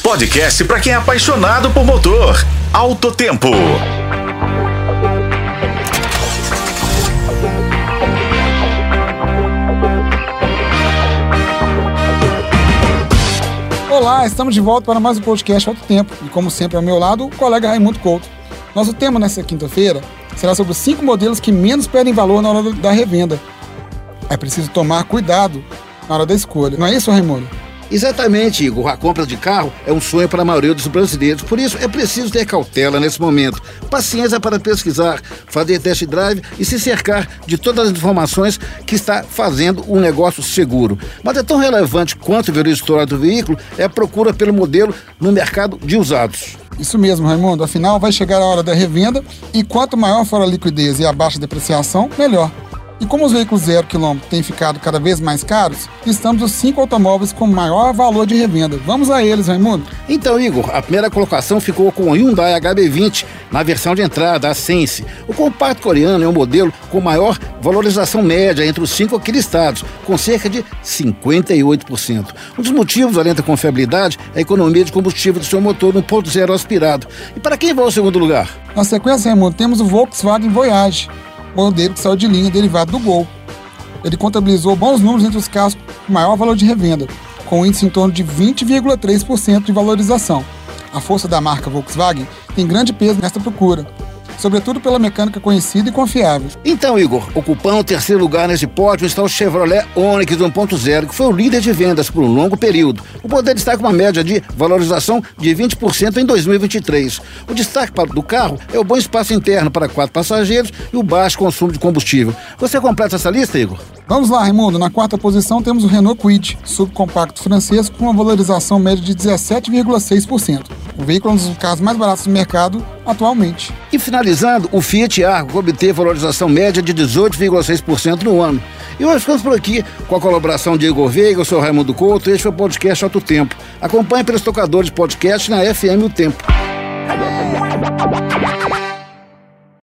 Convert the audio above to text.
Podcast para quem é apaixonado por motor. Alto Tempo. Olá, estamos de volta para mais um podcast Alto Tempo. E como sempre ao meu lado, o colega Raimundo Couto. Nosso tema nessa quinta-feira será sobre cinco modelos que menos perdem valor na hora da revenda. É preciso tomar cuidado na hora da escolha. Não é isso, Raimundo? Exatamente, Igor. A compra de carro é um sonho para a maioria dos brasileiros. Por isso, é preciso ter cautela nesse momento. Paciência para pesquisar, fazer test drive e se cercar de todas as informações que está fazendo um negócio seguro. Mas é tão relevante quanto ver o histórico do veículo é a procura pelo modelo no mercado de usados. Isso mesmo, Raimundo. Afinal, vai chegar a hora da revenda e quanto maior for a liquidez e a baixa depreciação, melhor. E como os veículos zero quilômetro têm ficado cada vez mais caros, listamos os cinco automóveis com maior valor de revenda. Vamos a eles, Raimundo. Então, Igor, a primeira colocação ficou com o Hyundai HB20 na versão de entrada, a Sense. O compacto coreano é um modelo com maior valorização média entre os cinco aqui listados, com cerca de 58%. Um dos motivos, além da confiabilidade, é a economia de combustível do seu motor 1.0 aspirado. E para quem vai ao segundo lugar? Na sequência, Raimundo, temos o Volkswagen Voyage modelo que saiu de linha derivado do Gol. Ele contabilizou bons números entre os carros com maior valor de revenda, com um índice em torno de 20,3% de valorização. A força da marca Volkswagen tem grande peso nesta procura, sobretudo pela mecânica conhecida e confiável. Então, Igor, ocupando o terceiro lugar nesse pódio está o Chevrolet Onix 1.0, que foi o líder de vendas por um longo período. O modelo está com uma média de valorização de 20% em 2023. O destaque do carro é o bom espaço interno para quatro passageiros e o baixo consumo de combustível. Você completa essa lista, Igor? Vamos lá, Raimundo. Na quarta posição temos o Renault Kwid, subcompacto francês com uma valorização média de 17,6%. O veículo é um dos carros mais baratos do mercado atualmente. E finalizando, o Fiat Argo, obteve valorização média de 18,6% no ano. E hoje ficamos por aqui com a colaboração de Igor Veiga, eu sou Raimundo Couto, este foi o podcast Alto Tempo. Acompanhe pelos tocadores podcast na FM O Tempo.